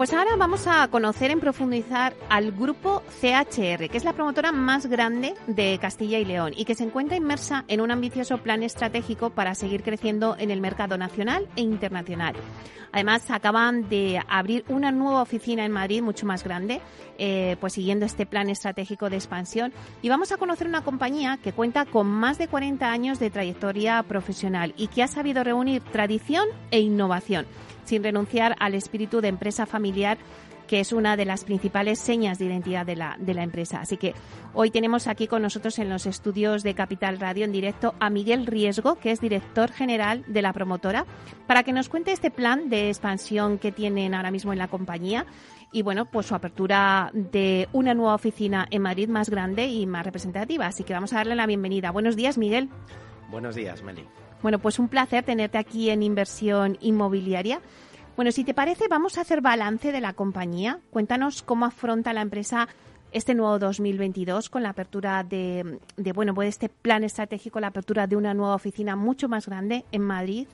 Pues ahora vamos a conocer en profundizar al grupo CHR, que es la promotora más grande de Castilla y León y que se encuentra inmersa en un ambicioso plan estratégico para seguir creciendo en el mercado nacional e internacional. Además, acaban de abrir una nueva oficina en Madrid mucho más grande, eh, pues siguiendo este plan estratégico de expansión. Y vamos a conocer una compañía que cuenta con más de 40 años de trayectoria profesional y que ha sabido reunir tradición e innovación sin renunciar al espíritu de empresa familiar que es una de las principales señas de identidad de la, de la empresa. Así que hoy tenemos aquí con nosotros en los estudios de Capital Radio en directo a Miguel Riesgo, que es director general de la promotora, para que nos cuente este plan de expansión que tienen ahora mismo en la compañía y bueno, pues su apertura de una nueva oficina en Madrid más grande y más representativa. Así que vamos a darle la bienvenida. Buenos días, Miguel. Buenos días, Meli. Bueno, pues un placer tenerte aquí en Inversión Inmobiliaria. Bueno, si te parece, vamos a hacer balance de la compañía. Cuéntanos cómo afronta la empresa este nuevo 2022 con la apertura de, bueno, pues este plan estratégico, la apertura de una nueva oficina mucho más grande en Madrid.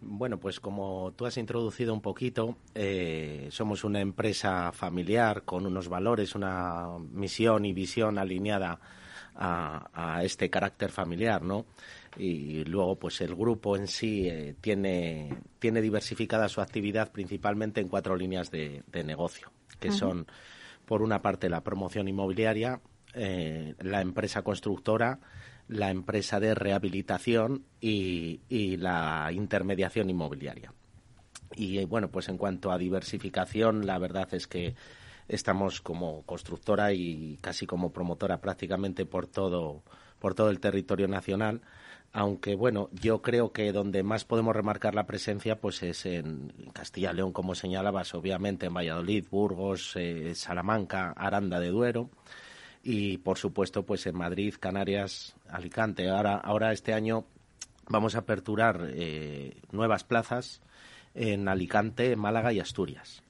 Bueno, pues como tú has introducido un poquito, eh, somos una empresa familiar con unos valores, una misión y visión alineada a, a este carácter familiar, ¿no? y luego pues el grupo en sí eh, tiene, tiene diversificada su actividad principalmente en cuatro líneas de, negocio, que son por una parte la promoción inmobiliaria, eh, la empresa constructora, la empresa de rehabilitación y, y la intermediación inmobiliaria. Y eh, bueno, pues en cuanto a diversificación, la verdad es que estamos como constructora y casi como promotora prácticamente por todo, por todo el territorio nacional aunque bueno, yo creo que donde más podemos remarcar la presencia pues es en Castilla y León, como señalabas, obviamente en Valladolid, Burgos, eh, Salamanca, Aranda de Duero y por supuesto pues en Madrid, Canarias, Alicante. Ahora, ahora este año vamos a aperturar eh, nuevas plazas en Alicante, Málaga y Asturias.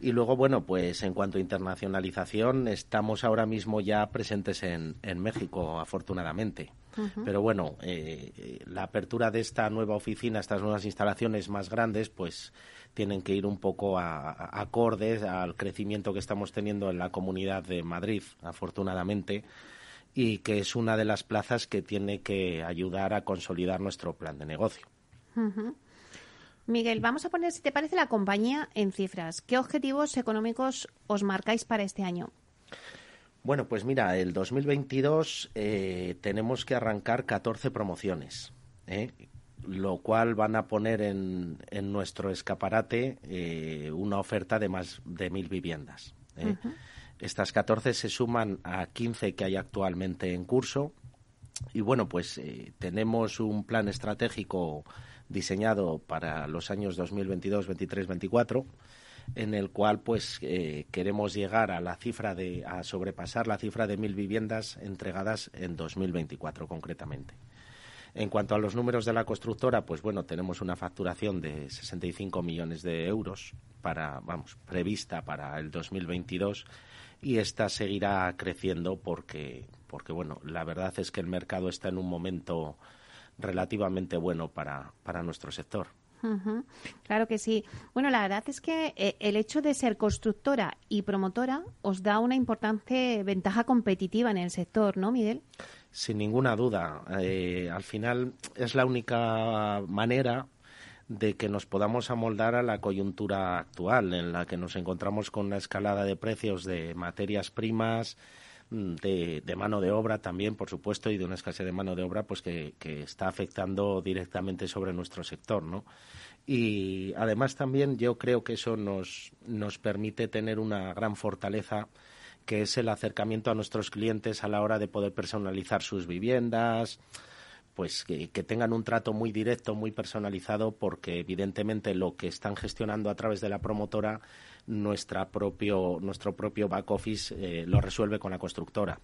Y luego, bueno, pues en cuanto a internacionalización, estamos ahora mismo ya presentes en, en México, afortunadamente. Pero bueno, eh, la apertura de esta nueva oficina, estas nuevas instalaciones más grandes, pues tienen que ir un poco a, acordes al crecimiento que estamos teniendo en la comunidad de Madrid, afortunadamente, y que es una de las plazas que tiene que ayudar a consolidar nuestro plan de negocio. Miguel, vamos a poner, si te parece, la compañía en cifras. ¿Qué objetivos económicos os marcáis para este año? Bueno, pues mira, el 2022 eh, tenemos que arrancar 14 promociones, ¿eh? lo cual van a poner en, en nuestro escaparate eh, una oferta de más de mil viviendas. Estas 14 se suman a 15 que hay actualmente en curso. Y bueno, pues tenemos un plan estratégico diseñado para los años 2022, 23, 24 en el cual pues eh, queremos llegar a la cifra de a sobrepasar la cifra de mil viviendas entregadas en 2024 concretamente. En cuanto a los números de la constructora, pues bueno, tenemos una facturación de 65 millones de euros para, vamos, prevista para el 2022 y esta seguirá creciendo porque, porque bueno, la verdad es que el mercado está en un momento relativamente bueno para, para nuestro sector. Claro que sí. Bueno, la verdad es que eh, el hecho de ser constructora y promotora os da una importante ventaja competitiva en el sector, ¿no, Miguel? Sin ninguna duda. Eh, al final es la única manera de que nos podamos amoldar a la coyuntura actual, en la que nos encontramos con una escalada de precios de materias primas, de, de, mano de obra también, por supuesto, y de una escasez de mano de obra pues que, está afectando directamente sobre nuestro sector, ¿no? Y además también yo creo que eso nos, nos permite tener una gran fortaleza que es el acercamiento a nuestros clientes a la hora de poder personalizar sus viviendas, pues que, tengan un trato muy directo, muy personalizado, porque evidentemente lo que están gestionando a través de la promotora, nuestra propio, nuestro propio back office eh, lo resuelve con la constructora.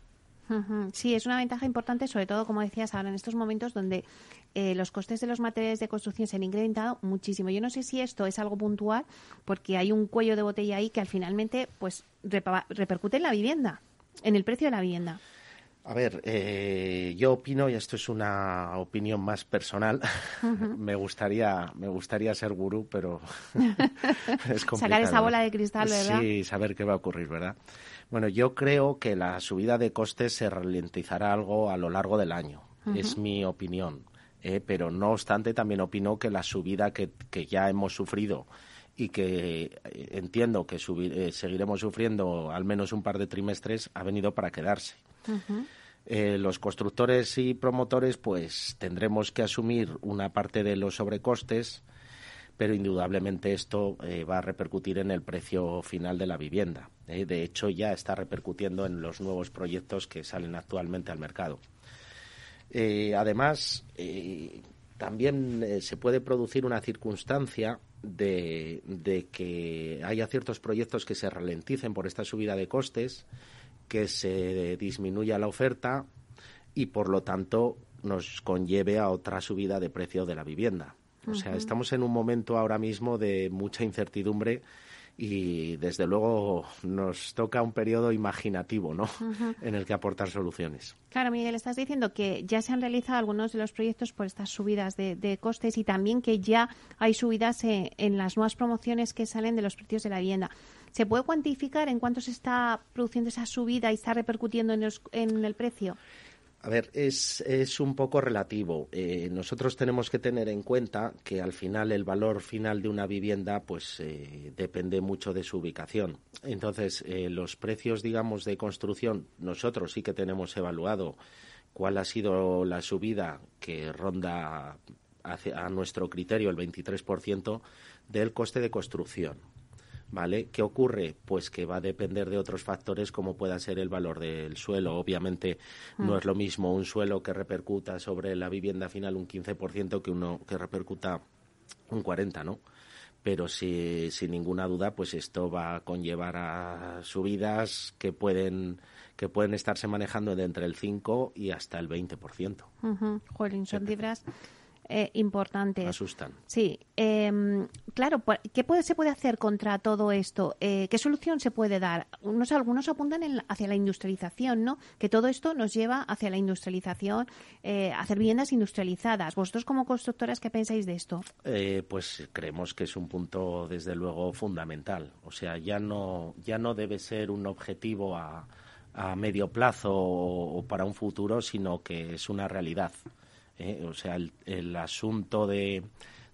Sí, es una ventaja importante, sobre todo, como decías ahora, en estos momentos donde eh, los costes de los materiales de construcción se han incrementado muchísimo. Yo no sé si esto es algo puntual, porque hay un cuello de botella ahí que al finalmente pues repercute en la vivienda, en el precio de la vivienda. A ver, eh, yo opino, y esto es una opinión más personal, me gustaría me gustaría ser gurú, pero es complicado. Sacar esa bola de cristal, ¿verdad? Sí, saber qué va a ocurrir, ¿verdad? Bueno, yo creo que la subida de costes se ralentizará algo a lo largo del año. Es mi opinión. ¿eh? pero no obstante, también opino que la subida que, ya hemos sufrido y que eh, entiendo que seguiremos sufriendo al menos un par de trimestres ha venido para quedarse. Eh, los constructores y promotores pues tendremos que asumir una parte de los sobrecostes, pero indudablemente esto eh, va a repercutir en el precio final de la vivienda. Eh. De hecho, ya está repercutiendo en los nuevos proyectos que salen actualmente al mercado. además, también se puede producir una circunstancia de, de, que haya ciertos proyectos que se ralenticen por esta subida de costes que se disminuya la oferta y por lo tanto nos conlleve a otra subida de precio de la vivienda. O sea, estamos en un momento ahora mismo de mucha incertidumbre y desde luego nos toca un periodo imaginativo ¿no? en el que aportar soluciones. Claro, Miguel, estás diciendo que ya se han realizado algunos de los proyectos por estas subidas de, costes y también que ya hay subidas en, en, las nuevas promociones que salen de los precios de la vivienda. ¿Se puede cuantificar en cuánto se está produciendo esa subida y está repercutiendo en, el precio? A ver, es, un poco relativo. Eh, nosotros tenemos que tener en cuenta que al final el valor final de una vivienda pues eh, depende mucho de su ubicación. Entonces, eh, los precios, digamos, de construcción, nosotros sí que tenemos evaluado cuál ha sido la subida que ronda a nuestro criterio el 23% del coste de construcción. ¿Vale? ¿Qué ocurre? Pues que va a depender de otros factores como pueda ser el valor del suelo. Obviamente no mm. es lo mismo un suelo que repercuta sobre la vivienda final un 15% que uno que repercuta un 40%, ¿no? Pero sí, sin ninguna duda, pues esto va a conllevar a subidas que pueden que pueden estarse manejando de entre el 5 y hasta el 20%. Uh son cifras eh, importantes. Asustan. Sí. Em, claro, ¿qué puede, se puede hacer contra todo esto? Eh, ¿Qué solución se puede dar? Unos, algunos apuntan hacia la industrialización, ¿no? Que todo esto nos lleva hacia la industrialización, eh, hacer viviendas industrializadas. ¿Vosotros como constructoras qué pensáis de esto? Eh, pues creemos que es un punto, desde luego, fundamental. O sea, ya no, ya no debe ser un objetivo a, a medio plazo o para un futuro, sino que es una realidad. ¿Eh? o sea, el, asunto de,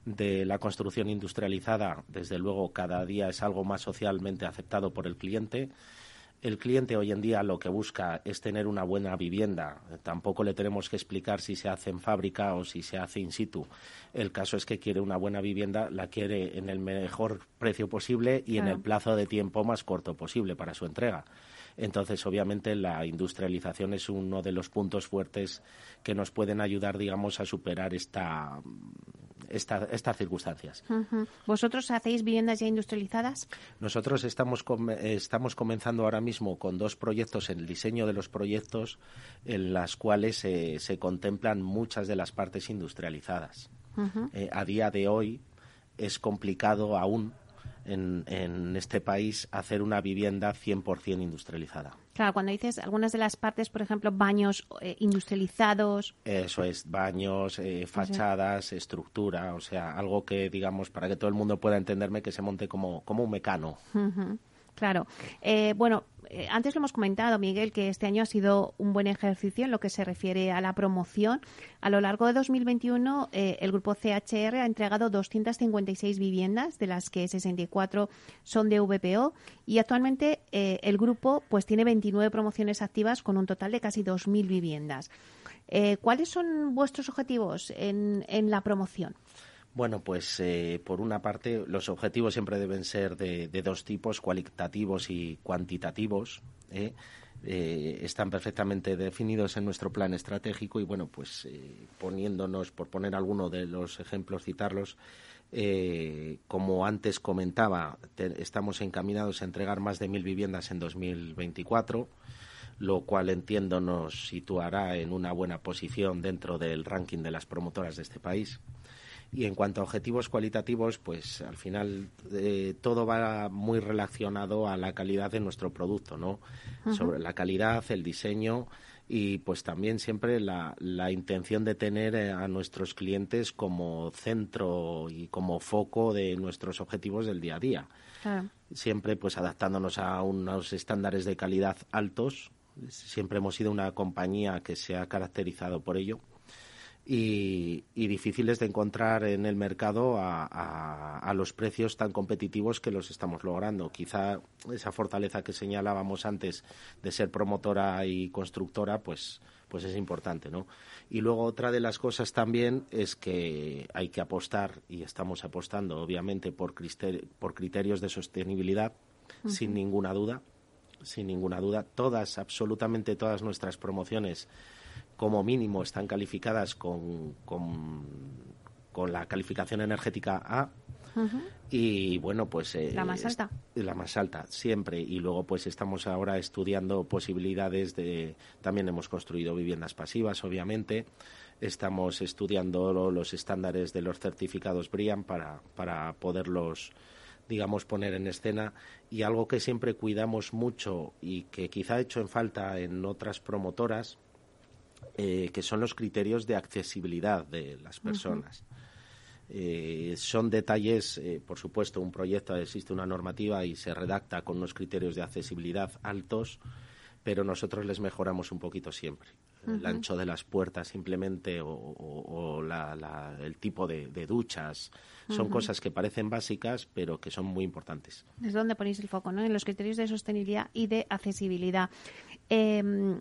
de la construcción industrializada, desde luego, cada día es algo más socialmente aceptado por el cliente. El cliente hoy en día lo que busca es tener una buena vivienda. Tampoco le tenemos que explicar si se hace en fábrica o si se hace in situ. El caso es que quiere una buena vivienda, la quiere en el mejor precio posible y en el plazo de tiempo más corto posible para su entrega. Entonces, obviamente, la industrialización es uno de los puntos fuertes que nos pueden ayudar, digamos, a superar esta, estas circunstancias. ¿Vosotros hacéis viviendas ya industrializadas? Nosotros estamos, estamos comenzando ahora mismo con dos proyectos en el diseño de los proyectos en las cuales se contemplan muchas de las partes industrializadas. Eh, a día de hoy es complicado aún en, en este país hacer una vivienda 100% industrializada. Claro, cuando dices algunas de las partes, por ejemplo, baños eh, industrializados. Eso es, baños, eh, fachadas, estructura, o sea, algo que, digamos, para que todo el mundo pueda entenderme, que se monte como, como un mecano. Claro. Eh, bueno, eh, antes lo hemos comentado, Miguel, que este año ha sido un buen ejercicio en lo que se refiere a la promoción. A lo largo de 2021, eh, el grupo CHR ha entregado 256 viviendas, de las que 64 son de VPO, y actualmente el grupo pues tiene 29 promociones activas con un total de casi 2.000 viviendas. ¿Cuáles son vuestros objetivos en la promoción? Bueno, pues eh, por una parte los objetivos siempre deben ser de, dos tipos, cualitativos y cuantitativos. ¿eh? Eh, están perfectamente definidos en nuestro plan estratégico y bueno, pues poniéndonos, por poner alguno de los ejemplos, citarlos, como antes comentaba, estamos encaminados a entregar más de mil viviendas en 2024 lo cual entiendo nos situará en una buena posición dentro del ranking de las promotoras de este país. Y en cuanto a objetivos cualitativos, pues al final eh, todo va muy relacionado a la calidad de nuestro producto, ¿no? Sobre la calidad, el diseño y pues también siempre la, la intención de tener eh, a nuestros clientes como centro y como foco de nuestros objetivos del día a día. Siempre pues adaptándonos a unos estándares de calidad altos. Siempre hemos sido una compañía que se ha caracterizado por ello y, difíciles de encontrar en el mercado a, los precios tan competitivos que los estamos logrando. Quizá esa fortaleza que señalábamos antes de ser promotora y constructora, pues, pues es importante, ¿no? Y luego otra de las cosas también es que hay que apostar, y estamos apostando obviamente por, por criterios de sostenibilidad, sin ninguna duda, sin ninguna duda. Todas, absolutamente todas nuestras promociones como mínimo están calificadas con, con, la calificación energética A. Y bueno, pues. Eh, la más alta. La más alta, siempre. Y luego, pues estamos ahora estudiando posibilidades de. También hemos construido viviendas pasivas, obviamente. Estamos estudiando los estándares de los certificados BRIAM para, para poderlos digamos, poner en escena y algo que siempre cuidamos mucho y que quizá ha hecho en falta en otras promotoras eh, que son los criterios de accesibilidad de las personas. Eh, son detalles, eh, por supuesto, un proyecto existe una normativa y se redacta con unos criterios de accesibilidad altos, pero nosotros les mejoramos un poquito siempre. El ancho de las puertas simplemente o, el tipo de, duchas. Son cosas que parecen básicas, pero que son muy importantes. Es donde ponéis el foco, ¿no? En los criterios de sostenibilidad y de accesibilidad. Eh,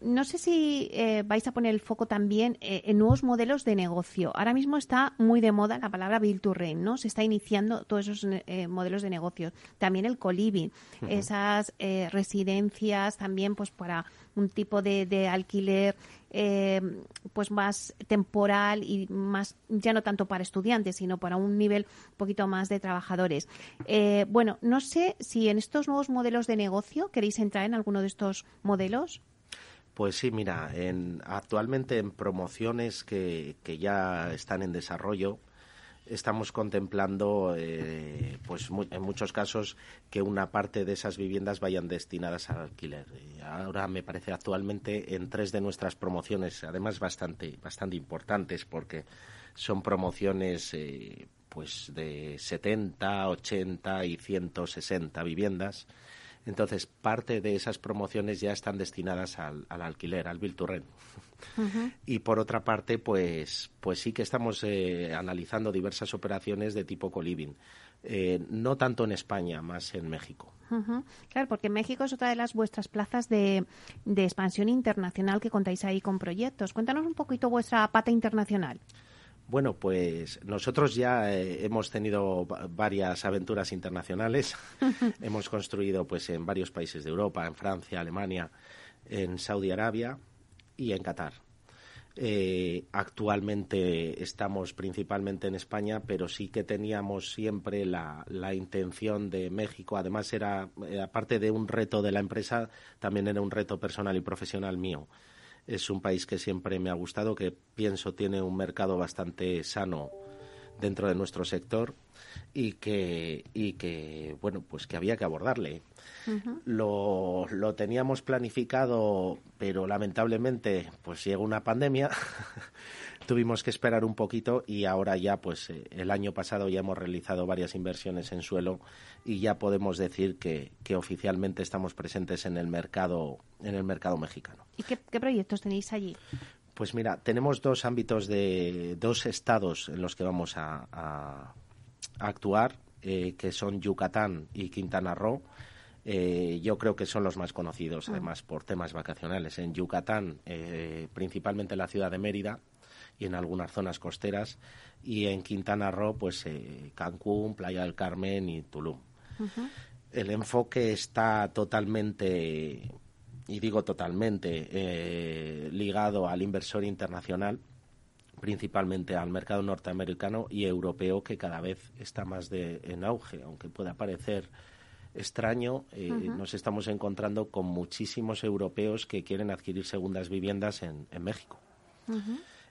no sé si eh, vais a poner el foco también eh, en nuevos modelos de negocio. Ahora mismo está muy de moda la palabra Build to Rent, ¿no? Se está iniciando todos esos eh, modelos de negocio. También el co-living, esas residencias también pues para un tipo de, alquiler pues más temporal y más ya no tanto para estudiantes sino para un nivel un poquito más de trabajadores bueno no sé si en estos nuevos modelos de negocio queréis entrar en alguno de estos modelos pues sí, mira, en, actualmente en promociones que, que ya están en desarrollo, estamos contemplando, eh, pues en muchos casos, que una parte de esas viviendas vayan destinadas al alquiler. ahora me parece actualmente en tres de nuestras promociones, además bastante, bastante importantes, porque son promociones eh, pues de 70, 80 y 160 viviendas entonces, parte de esas promociones ya están destinadas al, alquiler, al Bill to rent. Y por otra parte, pues, pues sí que estamos eh, analizando diversas operaciones de tipo co-living. Eh, no tanto en España, más en México. Claro, porque México es otra de las vuestras plazas de, de expansión internacional que contáis ahí con proyectos. Cuéntanos un poquito vuestra pata internacional. Bueno, pues nosotros ya eh, hemos tenido varias aventuras internacionales. hemos construido pues en varios países de Europa, en Francia, Alemania, en Saudi Arabia y en Qatar. Eh, actualmente estamos principalmente en España, pero sí que teníamos siempre la, la intención de México. Además, era, eh, aparte de un reto de la empresa, también era un reto personal y profesional mío es un país que siempre me ha gustado, que pienso tiene un mercado bastante sano dentro de nuestro sector y que, y que bueno, pues que había que abordarle. lo, lo, teníamos planificado, pero lamentablemente pues llegó una pandemia tuvimos que esperar un poquito y ahora ya, pues eh, el año pasado ya hemos realizado varias inversiones en suelo y ya podemos decir que, que oficialmente estamos presentes en el mercado, en el mercado mexicano. ¿Y qué, proyectos tenéis allí? Pues mira, tenemos dos ámbitos de dos estados en los que vamos a, actuar, eh, que son Yucatán y Quintana Roo. Eh, yo creo que son los más conocidos, ah. además, por temas vacacionales. En Yucatán, principalmente la ciudad de Mérida, y en algunas zonas costeras. Y en Quintana Roo pues eh, Cancún, Playa del Carmen y Tulum. El enfoque está totalmente y digo totalmente eh, ligado al inversor internacional principalmente al mercado norteamericano y europeo que cada vez está más de, en auge, aunque pueda parecer extraño, eh, nos estamos encontrando con muchísimos europeos que quieren adquirir segundas viviendas en, México.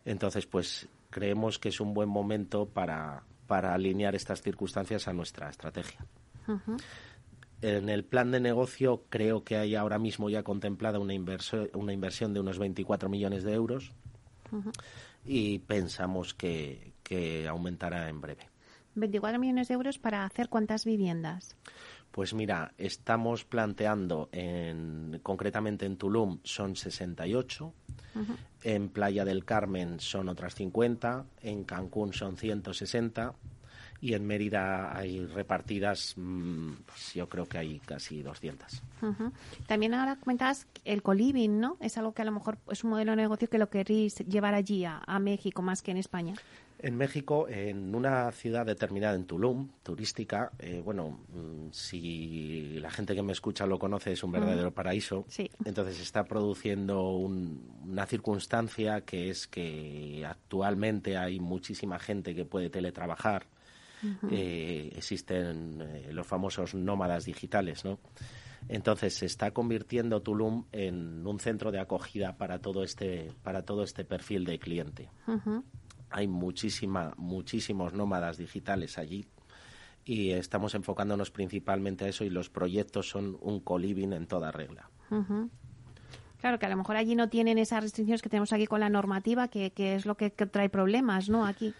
Entonces, pues creemos que es un buen momento para, para alinear estas circunstancias a nuestra estrategia. En el plan de negocio creo que hay ahora mismo ya contemplada una, una inversión de unos 24 millones de euros y pensamos que, que aumentará en breve. 24 millones de euros para hacer cuántas viviendas? Pues mira, estamos planteando en, concretamente en Tulum son 68, en Playa del Carmen son otras 50, en Cancún son 160 y en Mérida hay repartidas, mm, pues yo creo que hay casi 200. También ahora comentabas el coliving, ¿no? Es algo que a lo mejor es un modelo de negocio que lo queréis llevar allí a México más que en España. En México, en una ciudad determinada, en Tulum, turística, eh, bueno, mm, si la gente que me escucha lo conoce, es un verdadero paraíso. Entonces está produciendo una circunstancia que es que actualmente hay muchísima gente que puede teletrabajar. Eh, existen eh, los famosos nómadas digitales, ¿no? Entonces se está convirtiendo Tulum en un centro de acogida para todo este para todo este perfil de cliente hay muchísima, muchísimos nómadas digitales allí y estamos enfocándonos principalmente a eso y los proyectos son un coliving en toda regla. Claro, que a lo mejor allí no tienen esas restricciones que tenemos aquí con la normativa, que, es lo que, trae problemas, ¿no? Aquí.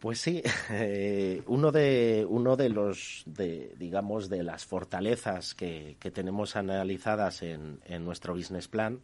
Pues sí, eh, uno de uno de los de, digamos de las fortalezas que, que tenemos analizadas en, en nuestro business plan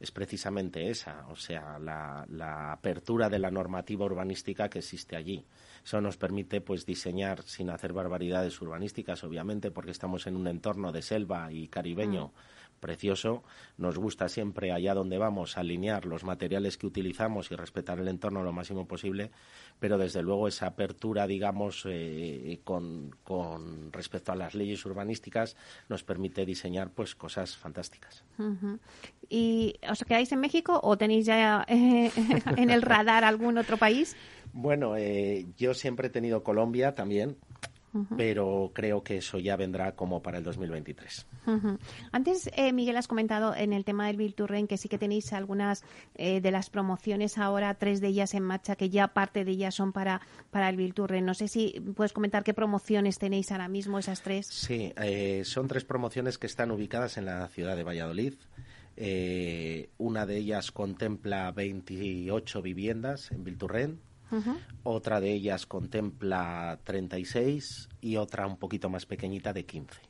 es precisamente esa, o sea, la, apertura de la normativa urbanística que existe allí. Eso nos permite pues diseñar sin hacer barbaridades urbanísticas, obviamente, porque estamos en un entorno de selva y caribeño mm. Precioso. Nos gusta siempre allá donde vamos alinear los materiales que utilizamos y respetar el entorno lo máximo posible, pero desde luego esa apertura, digamos, eh, con, con, respecto a las leyes urbanísticas nos permite diseñar pues cosas fantásticas. ¿Y os quedáis en México o tenéis ya eh, en el radar algún otro país? Bueno, eh, yo siempre he tenido Colombia también pero creo que eso ya vendrá como para el 2023. Antes, eh, Miguel, has comentado en el tema del Bill que sí que tenéis algunas eh, de las promociones ahora, tres de ellas en marcha, que ya parte de ellas son para, para el Bill No sé si puedes comentar qué promociones tenéis ahora mismo, esas tres. Sí, eh, son tres promociones que están ubicadas en la ciudad de Valladolid. una de ellas contempla 28 viviendas en Vilturren, otra de ellas contempla 36 y otra un poquito más pequeñita de 15.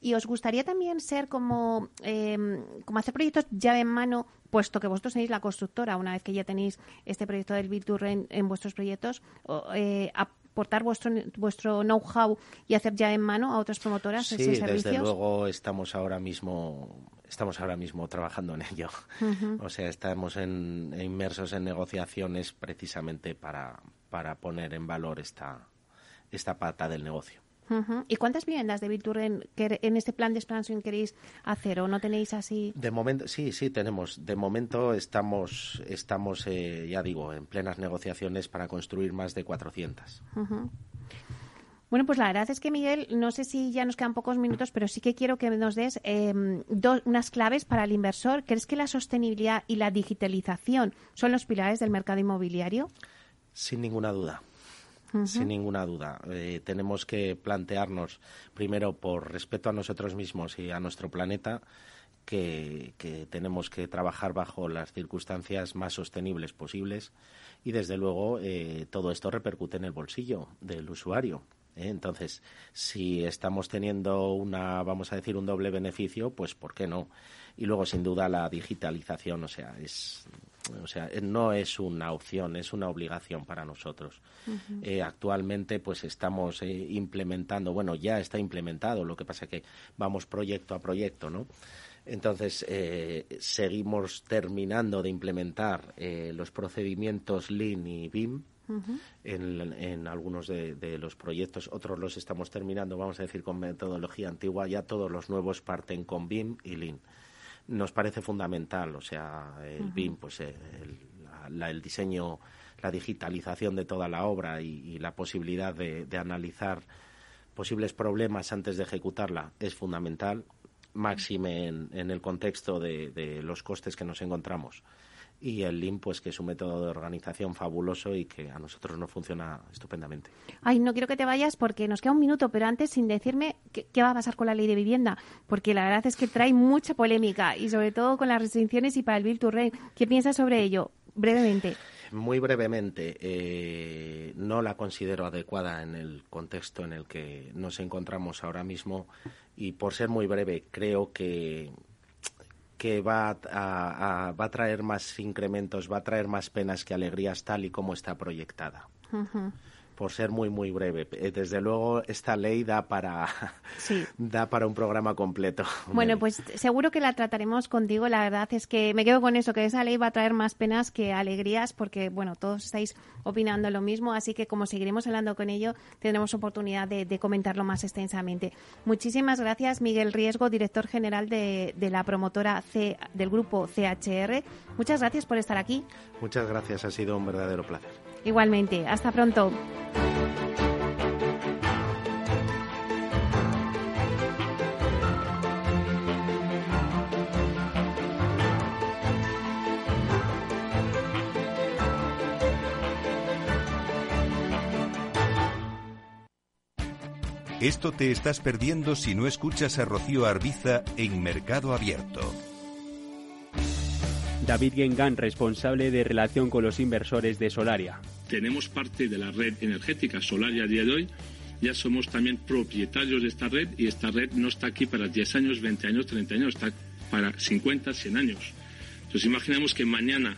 ¿Y os gustaría también ser como, em, como hacer proyectos llave en mano, puesto que vosotros tenéis la constructora, una vez que ya tenéis este proyecto del Virturren en vuestros proyectos, eh, aportar vuestro, vuestro know-how y hacer ya en mano a otras promotoras sí, desde luego estamos ahora mismo estamos ahora mismo trabajando en ello. O sea, estamos inmersos en negociaciones precisamente para, para poner en valor esta, esta pata del negocio. ¿Y cuántas viviendas de Virtur en, en, este plan de expansión queréis hacer o no tenéis así? De momento, sí, sí, tenemos. De momento estamos, estamos eh, ya digo, en plenas negociaciones para construir más de 400. Bueno, pues la verdad es que, Miguel, no sé si ya nos quedan pocos minutos, pero sí que quiero que nos des em, unas claves para el inversor. ¿Crees que la sostenibilidad y la digitalización son los pilares del mercado inmobiliario? Sin ninguna duda. Sin ninguna duda. Eh, tenemos que plantearnos, primero, por respeto a nosotros mismos y a nuestro planeta, que, tenemos que trabajar bajo las circunstancias más sostenibles posibles y, desde luego, eh, todo esto repercute en el bolsillo del usuario. ¿eh? Entonces, si estamos teniendo una, vamos a decir, un doble beneficio, pues ¿por qué no? Y luego, sin duda, la digitalización, o sea, es, o sea, no es una opción, es una obligación para nosotros. Eh, actualmente, pues estamos eh, implementando, bueno, ya está implementado, lo que pasa que vamos proyecto a proyecto, ¿no? Entonces, seguimos terminando de implementar los procedimientos Lean y BIM, en, algunos de, los proyectos, otros los estamos terminando, vamos a decir, con metodología antigua, ya todos los nuevos parten con BIM y Lean. Nos parece fundamental, o sea, el BIM, pues eh, el, diseño, la digitalización de toda la obra y, la posibilidad de, analizar posibles problemas antes de ejecutarla es fundamental, máxime en, el contexto de, los costes que nos encontramos. Y el LIM, pues que es un método de organización fabuloso y que a nosotros nos funciona estupendamente. Ay, no quiero que te vayas porque nos queda un minuto, pero antes sin decirme qué, va a pasar con la ley de vivienda, porque la verdad es que trae mucha polémica y sobre todo con las restricciones y para el Bill to ¿Qué piensas sobre ello? Brevemente. Muy brevemente, eh, no la considero adecuada en el contexto en el que nos encontramos ahora mismo y por ser muy breve, creo que que va a, va a traer más incrementos, va a traer más penas que alegrías tal y como está proyectada por ser muy muy breve. Eh, desde luego esta ley da para da para un programa completo. Bueno, pues seguro que la trataremos contigo. La verdad es que me quedo con eso, que esa ley va a traer más penas que alegrías, porque bueno, todos estáis opinando lo mismo, así que como seguiremos hablando con ello, tendremos oportunidad de, comentarlo más extensamente. Muchísimas gracias, Miguel Riesgo, director general de, de la promotora C, del grupo CHR. Muchas gracias por estar aquí. Muchas gracias, ha sido un verdadero placer. Igualmente, hasta pronto. Esto te estás perdiendo si no escuchas a Rocío Arbiza en Mercado Abierto. David Gengan, responsable de relación con los inversores de Solaria. Tenemos parte de la red energética Solaria a día de hoy. Ya somos también propietarios de esta red y esta red no está aquí para 10 años, 20 años, 30 años, está para 50, 100 años. Entonces imaginemos que mañana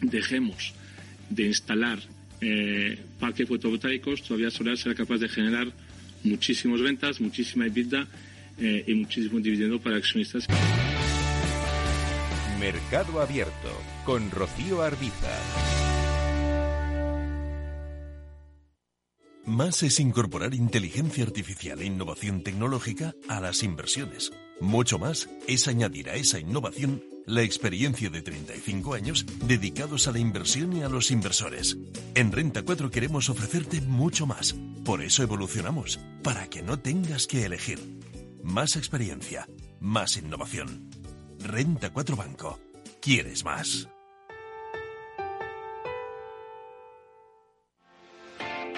dejemos de instalar eh, parques fotovoltaicos, todavía Solaria será capaz de generar muchísimas ventas, muchísima EBITDA eh, y muchísimo dividendo para accionistas. Mercado Abierto con Rocío Arbiza. Más es incorporar inteligencia artificial e innovación tecnológica a las inversiones. Mucho más es añadir a esa innovación la experiencia de 35 años dedicados a la inversión y a los inversores. En Renta 4 queremos ofrecerte mucho más. Por eso evolucionamos, para que no tengas que elegir. Más experiencia, más innovación. Renta 4 Banco. ¿Quieres más?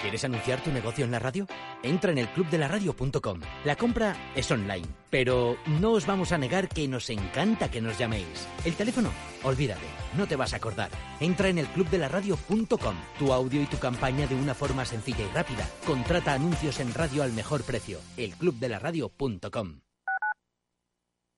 ¿Quieres anunciar tu negocio en la radio? Entra en el clubdelaradio.com. La compra es online, pero no os vamos a negar que nos encanta que nos llaméis. El teléfono, olvídate, no te vas a acordar. Entra en el clubdelaradio.com. Tu audio y tu campaña de una forma sencilla y rápida. Contrata anuncios en radio al mejor precio. elclubdelaradio.com.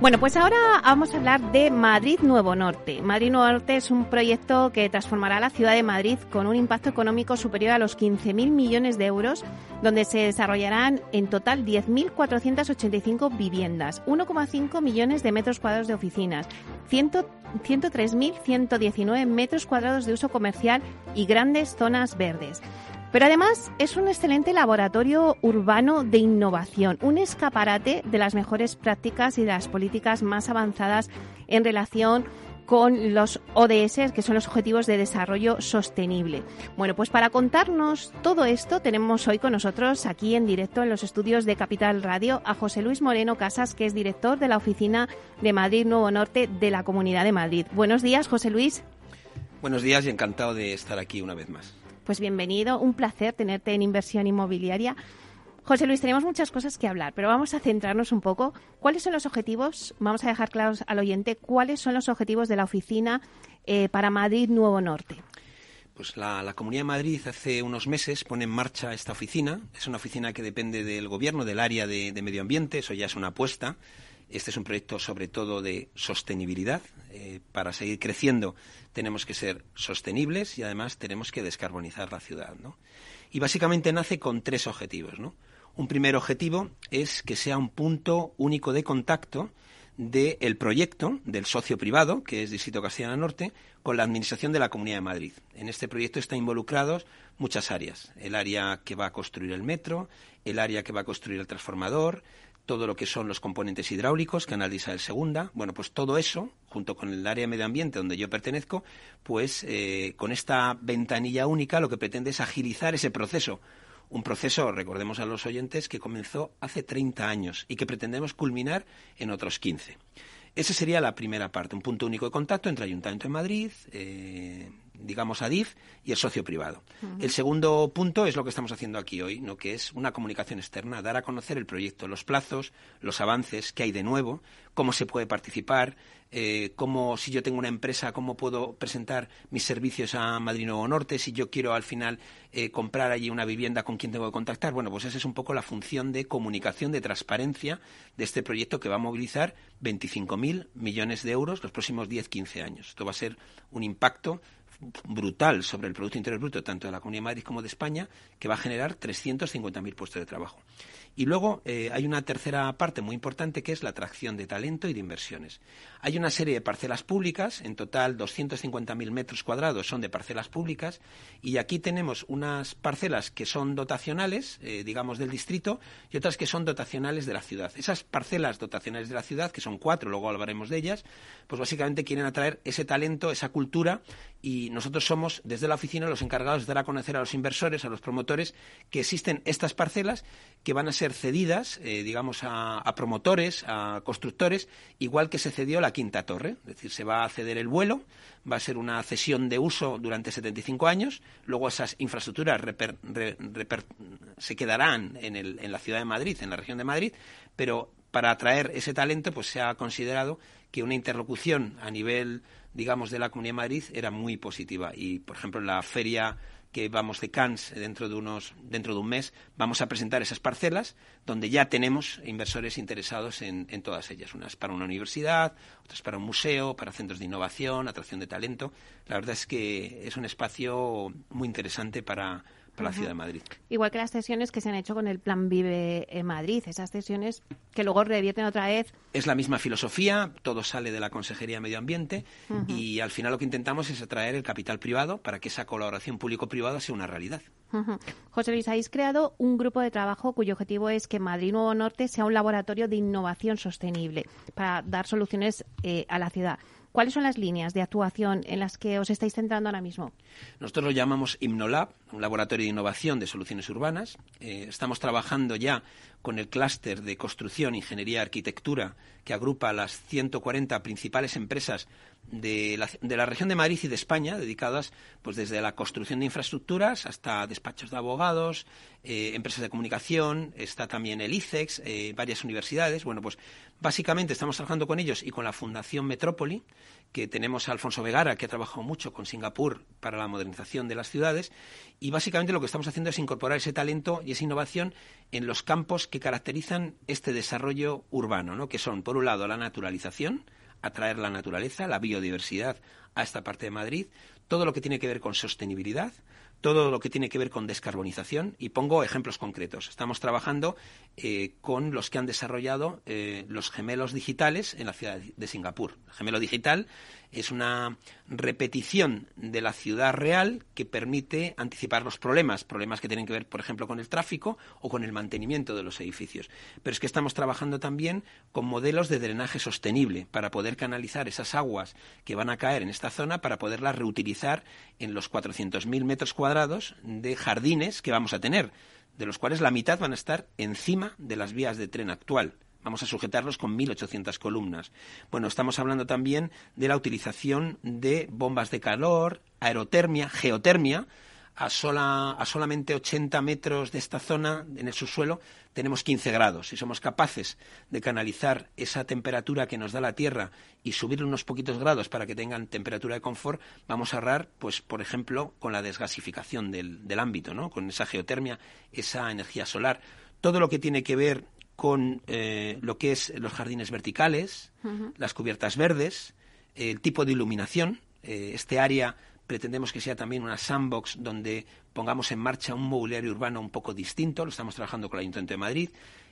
Bueno, pues ahora vamos a hablar de Madrid Nuevo Norte. Madrid Nuevo Norte es un proyecto que transformará la ciudad de Madrid con un impacto económico superior a los 15.000 millones de euros, donde se desarrollarán en total 10.485 viviendas, 1,5 millones de metros cuadrados de oficinas, 103.119 metros cuadrados de uso comercial y grandes zonas verdes. Pero además es un excelente laboratorio urbano de innovación, un escaparate de las mejores prácticas y de las políticas más avanzadas en relación con los ODS, que son los Objetivos de Desarrollo Sostenible. Bueno, pues para contarnos todo esto tenemos hoy con nosotros aquí en directo en los estudios de Capital Radio a José Luis Moreno Casas, que es director de la Oficina de Madrid Nuevo Norte de la Comunidad de Madrid. Buenos días, José Luis. Buenos días y encantado de estar aquí una vez más. Pues bienvenido, un placer tenerte en inversión inmobiliaria. José Luis, tenemos muchas cosas que hablar, pero vamos a centrarnos un poco. ¿Cuáles son los objetivos? Vamos a dejar claros al oyente cuáles son los objetivos de la oficina eh, para Madrid Nuevo Norte. Pues la, Comunidad de Madrid hace unos meses pone en marcha esta oficina. Es una oficina que depende del Gobierno, del área de, de medio ambiente. Eso ya es una apuesta. Este es un proyecto sobre todo de sostenibilidad. Eh, para seguir creciendo tenemos que ser sostenibles y además tenemos que descarbonizar la ciudad. ¿no? Y básicamente nace con tres objetivos. Un primer objetivo es que sea un punto único de contacto del proyecto del socio privado, que es Distrito Castellana Norte, con la Administración de la Comunidad de Madrid. En este proyecto están involucrados muchas áreas. El área que va a construir el metro, el área que va a construir el transformador, todo lo que son los componentes hidráulicos, Canal de Isabel II. Bueno, pues todo eso, junto con el área de medio ambiente donde yo pertenezco, pues eh, con esta ventanilla única lo que pretende es agilizar ese proceso. Un proceso, recordemos a los oyentes, que comenzó hace 30 años y que pretendemos culminar en otros 15. Esa sería la primera parte, un punto único de contacto entre Ayuntamiento de Madrid, eh, digamos, ADIF y el socio privado. El segundo punto es lo que estamos haciendo aquí hoy, ¿no? que es una comunicación externa, dar a conocer el proyecto, los plazos, los avances, qué hay de nuevo, cómo se puede participar, eh, cómo, si yo tengo una empresa, cómo puedo presentar mis servicios a Madrid Nuevo Norte, si yo quiero al final eh, comprar allí una vivienda, con quién tengo que contactar. Bueno, pues esa es un poco la función de comunicación, de transparencia de este proyecto que va a movilizar 25.000 millones de euros los próximos 10-15 años. Esto va a ser un impacto brutal sobre el Producto Interior Bruto, tanto de la Comunidad de Madrid como de España, que va a generar 350.000 puestos de trabajo. Y luego eh, hay una tercera parte muy importante que es la atracción de talento y de inversiones. Hay una serie de parcelas públicas, en total 250.000 metros cuadrados son de parcelas públicas, y aquí tenemos unas parcelas que son dotacionales, eh, digamos, del distrito, y otras que son dotacionales de la ciudad. Esas parcelas dotacionales de la ciudad, que son cuatro, luego hablaremos de ellas, pues básicamente quieren atraer ese talento, esa cultura, y nosotros somos, desde la oficina, los encargados de dar a conocer a los inversores, a los promotores, que existen estas parcelas que van a ser cedidas, eh, digamos, a, promotores, a constructores, igual que se cedió la quinta torre. Es decir, se va a ceder el vuelo, va a ser una cesión de uso durante 75 años, luego esas infraestructuras se quedarán en, el, en la ciudad de Madrid, en la región de Madrid, pero para atraer ese talento, pues se ha considerado que una interlocución a nivel, digamos, de la Comunidad de Madrid era muy positiva. Y, por ejemplo, en la feria que vamos de Cannes dentro de unos dentro de un mes vamos a presentar esas parcelas donde ya tenemos inversores interesados en, en, todas ellas unas para una universidad otras para un museo para centros de innovación atracción de talento la verdad es que es un espacio muy interesante para la ciudad de Madrid. Igual que las sesiones que se han hecho con el Plan Vive en Madrid, esas sesiones que luego revierten otra vez. Es la misma filosofía, todo sale de la Consejería de Medio Ambiente y al final lo que intentamos es atraer el capital privado para que esa colaboración público-privada sea una realidad. José Luis, habéis creado un grupo de trabajo cuyo objetivo es que Madrid Nuevo Norte sea un laboratorio de innovación sostenible para dar soluciones eh, a la ciudad. ¿Cuáles son las líneas de actuación en las que os estáis centrando ahora mismo? Nosotros lo llamamos Himnolab, un laboratorio de innovación de soluciones urbanas. Eh, estamos trabajando ya con el clúster de construcción, ingeniería, arquitectura, que agrupa las 140 principales empresas de la, de la, región de Madrid y de España, dedicadas pues desde la construcción de infraestructuras hasta despachos de abogados, eh, empresas de comunicación, está también el ICEX, eh, varias universidades. Bueno, pues básicamente estamos trabajando con ellos y con la Fundación Metrópoli, que tenemos a Alfonso Vegara, que ha trabajado mucho con Singapur para la modernización de las ciudades, y básicamente lo que estamos haciendo es incorporar ese talento y esa innovación en los campos que caracterizan este desarrollo urbano, ¿no? que son, por un lado, la naturalización, atraer la naturaleza, la biodiversidad a esta parte de Madrid, todo lo que tiene que ver con sostenibilidad, todo lo que tiene que ver con descarbonización y pongo ejemplos concretos. Estamos trabajando eh, con los que han desarrollado eh, los gemelos digitales en la ciudad de Singapur. El gemelo digital es una repetición de la ciudad real que permite anticipar los problemas, problemas que tienen que ver, por ejemplo, con el tráfico o con el mantenimiento de los edificios. Pero es que estamos trabajando también con modelos de drenaje sostenible para poder canalizar esas aguas que van a caer en esta zona para poderlas reutilizar en los 400.000 metros cuadrados de jardines que vamos a tener, de los cuales la mitad van a estar encima de las vías de tren actual. Vamos a sujetarlos con 1.800 columnas. Bueno, estamos hablando también de la utilización de bombas de calor, aerotermia, geotermia. A, sola, a solamente 80 metros de esta zona, en el subsuelo, tenemos 15 grados. Si somos capaces de canalizar esa temperatura que nos da la Tierra y subir unos poquitos grados para que tengan temperatura de confort, vamos a ahorrar, pues, por ejemplo, con la desgasificación del, del ámbito, ¿no? con esa geotermia, esa energía solar. Todo lo que tiene que ver con eh, lo que es los jardines verticales, las cubiertas verdes, el tipo de iluminación. Eh, este área pretendemos que sea también una sandbox donde pongamos en marcha un mobiliario urbano un poco distinto. Lo estamos trabajando con el Ayuntamiento de Madrid.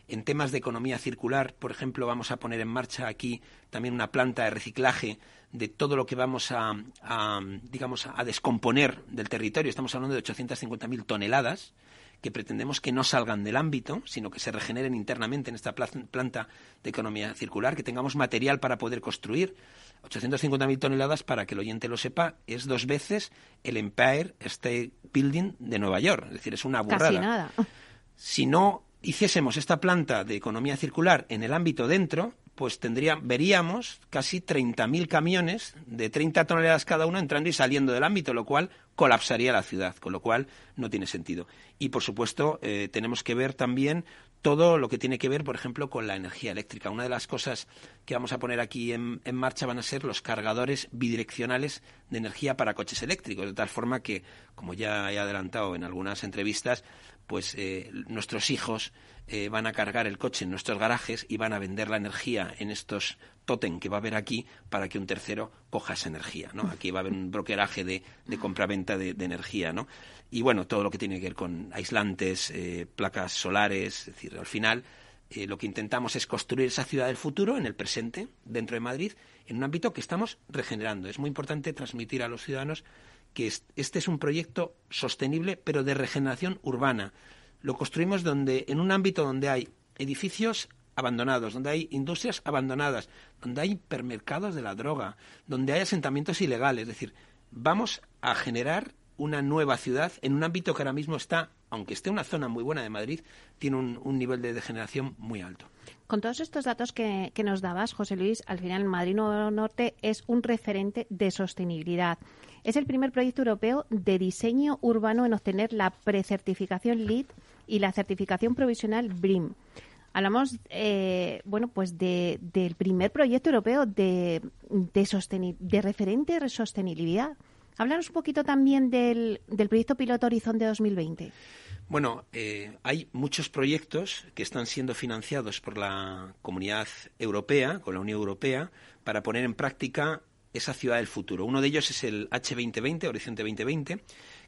En temas de economía circular, por ejemplo, vamos a poner en marcha aquí también una planta de reciclaje de todo lo que vamos a, a digamos, a descomponer del territorio. Estamos hablando de 850.000 toneladas que pretendemos que no salgan del ámbito, sino que se regeneren internamente en esta planta de economía circular, que tengamos material para poder construir. 850.000 toneladas, para que el oyente lo sepa, es dos veces el Empire State Building de Nueva York. Es decir, es una burrada. Casi nada. Si no hiciésemos esta planta de economía circular en el ámbito dentro, pues tendría, veríamos casi 30.000 camiones de 30 toneladas cada uno entrando y saliendo del ámbito, lo cual colapsaría la ciudad, con lo cual no tiene sentido. Y, por supuesto, eh, tenemos que ver también todo lo que tiene que ver, por ejemplo, con la energía eléctrica. Una de las cosas que vamos a poner aquí en, en, marcha van a ser los cargadores bidireccionales de energía para coches eléctricos, de tal forma que, como ya he adelantado en algunas entrevistas, pues eh, nuestros hijos eh, van a cargar el coche en nuestros garajes y van a vender la energía en estos totem que va a haber aquí para que un tercero coja esa energía, ¿no? Aquí va a haber un brokeraje de, de compra-venta de, de, energía, ¿no? Y bueno, todo lo que tiene que ver con aislantes, eh, placas solares, es decir, al final eh, lo que intentamos es construir esa ciudad del futuro en el presente, dentro de Madrid, en un ámbito que estamos regenerando. Es muy importante transmitir a los ciudadanos que este es un proyecto sostenible, pero de regeneración urbana. Lo construimos donde, en un ámbito donde hay edificios abandonados, donde hay industrias abandonadas, donde hay hipermercados de la droga, donde hay asentamientos ilegales. Es decir, vamos a generar una nueva ciudad en un ámbito que ahora mismo está, aunque esté una zona muy buena de Madrid, tiene un, nivel de degeneración muy alto. Con todos estos datos que, que, nos dabas, José Luis, al final Madrid Nuevo Norte es un referente de sostenibilidad. Es el primer proyecto europeo de diseño urbano en obtener la precertificación LEED y la certificación provisional BRIM. Hablamos, eh, bueno, pues de, del primer proyecto europeo de, referente de sostenibilidad. Háblanos un poquito también del, del proyecto piloto Horizonte 2020. Bueno, eh, hay muchos proyectos que están siendo financiados por la Comunidad Europea, con la Unión Europea, para poner en práctica esa ciudad del futuro. Uno de ellos es el H2020, Horizonte 2020,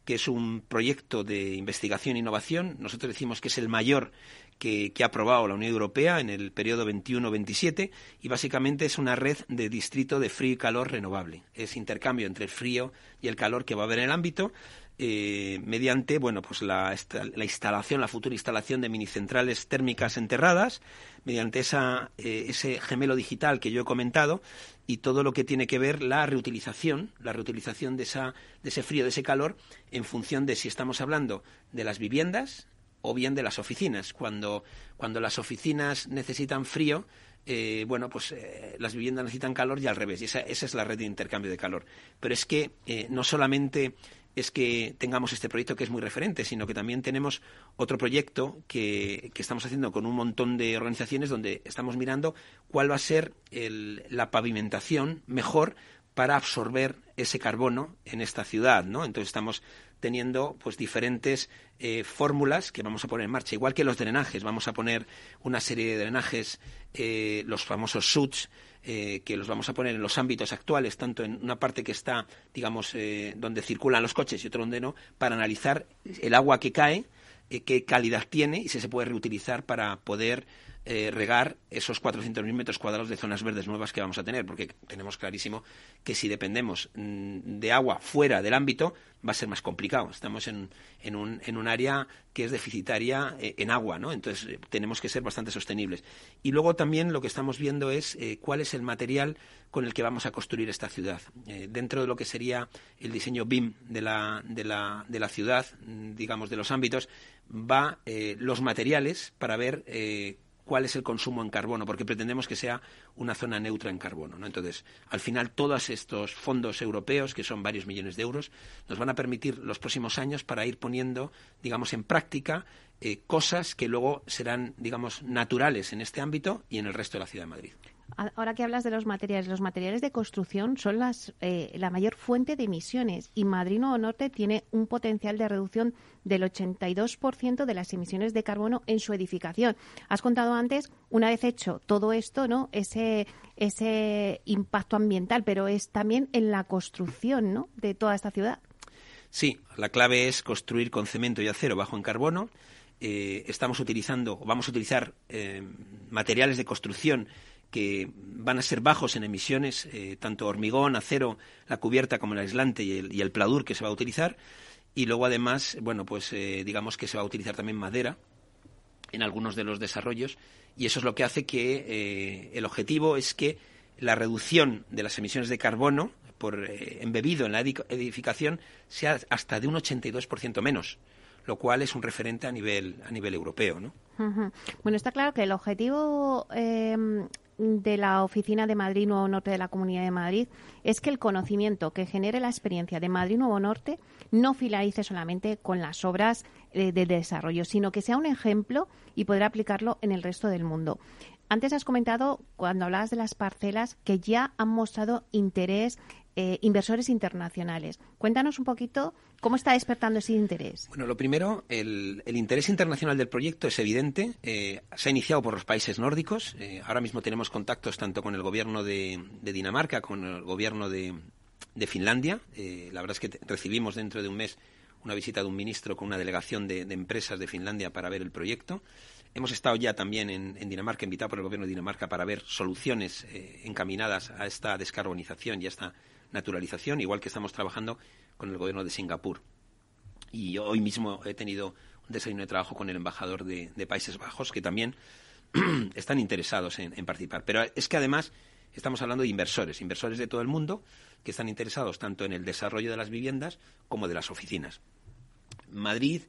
que es un proyecto de investigación e innovación. Nosotros decimos que es el mayor que, ha aprobado la Unión Europea en el periodo 21-27 y básicamente es una red de distrito de frío y calor renovable. Es intercambio entre el frío y el calor que va a haber en el ámbito eh, mediante bueno pues la, la, instalación, la futura instalación de minicentrales térmicas enterradas, mediante esa, eh, ese gemelo digital que yo he comentado y todo lo que tiene que ver la reutilización, la reutilización de, esa, de ese frío, de ese calor, en función de si estamos hablando de las viviendas o bien de las oficinas. Cuando, cuando las oficinas necesitan frío, eh, bueno, pues eh, las viviendas necesitan calor y al revés. Y esa, es la red de intercambio de calor. Pero es que no solamente es que tengamos este proyecto que es muy referente, sino que también tenemos otro proyecto que, estamos haciendo con un montón de organizaciones donde estamos mirando cuál va a ser la pavimentación mejor para absorber ese carbono en esta ciudad, ¿no? Entonces estamos teniendo pues diferentes eh, fórmulas que vamos a poner en marcha, igual que los drenajes, vamos a poner una serie de drenajes, eh, los famosos SUTs, eh, que los vamos a poner en los ámbitos actuales, tanto en una parte que está, digamos, donde circulan los coches y otro donde no, para analizar el agua que cae, qué calidad tiene y si se puede reutilizar para poder eh, regar esos 400.000 metros cuadrados de zonas verdes nuevas que vamos a tener, porque tenemos clarísimo que si dependemos mm, de agua fuera del ámbito va a ser más complicado. Estamos en, en, un, en un área que es deficitaria eh, en agua, ¿no? Entonces eh, tenemos que ser bastante sostenibles. Y luego también lo que estamos viendo es cuál es el material con el que vamos a construir esta ciudad. dentro de lo que sería el diseño BIM de la, de la, de la ciudad, mm, digamos, de los ámbitos, va los materiales para ver cuál es el consumo en carbono, porque pretendemos que sea una zona neutra en carbono. ¿no? Entonces, al final, todos estos fondos europeos, que son varios millones de euros, nos van a permitir los próximos años para ir poniendo, digamos, en práctica eh, cosas que luego serán, digamos, naturales en este ámbito y en el resto de la ciudad de Madrid. Ahora que hablas de los materiales, los materiales de construcción son las, eh, la mayor fuente de emisiones y Madrid Nuevo Norte tiene un potencial de reducción del 82% de las emisiones de carbono en su edificación. Has contado antes, una vez hecho todo esto, ¿no? ese, ese impacto ambiental, pero es también en la construcción ¿no? de toda esta ciudad. Sí, la clave es construir con cemento y acero bajo en carbono. Eh, estamos utilizando, vamos a utilizar eh, materiales de construcción que van a ser bajos en emisiones, eh, tanto hormigón, acero, la cubierta como el aislante y el, y el, pladur que se va a utilizar. Y luego además, bueno, pues eh, digamos que se va a utilizar también madera en algunos de los desarrollos y eso es lo que hace que eh, el objetivo es que la reducción de las emisiones de carbono por embebido en la edificación sea hasta de un 82% menos lo cual es un referente a nivel a nivel europeo, ¿no? Bueno, está claro que el objetivo de la Oficina de Madrid Nuevo Norte de la Comunidad de Madrid es que el conocimiento que genere la experiencia de Madrid Nuevo Norte no finalice solamente con las obras de, de desarrollo, sino que sea un ejemplo y poder aplicarlo en el resto del mundo. Antes has comentado, cuando hablabas de las parcelas, que ya han mostrado interés eh, inversores internacionales. Cuéntanos un poquito cómo está despertando ese interés. Bueno, lo primero, el, interés internacional del proyecto es evidente. Eh, se ha iniciado por los países nórdicos. Eh, ahora mismo tenemos contactos tanto con el gobierno de, Dinamarca, con el gobierno de, Finlandia. la verdad es que recibimos dentro de un mes una visita de un ministro con una delegación de, empresas de Finlandia para ver el proyecto. Hemos estado ya también en, Dinamarca, invitado por el gobierno de Dinamarca para ver soluciones encaminadas a esta descarbonización y a esta naturalización, igual que estamos trabajando con el gobierno de Singapur. Y hoy mismo he tenido un desayuno de trabajo con el embajador de, Países Bajos, que también están interesados en, participar. Pero es que además estamos hablando de inversores, inversores de todo el mundo, que están interesados tanto en el desarrollo de las viviendas como de las oficinas. Madrid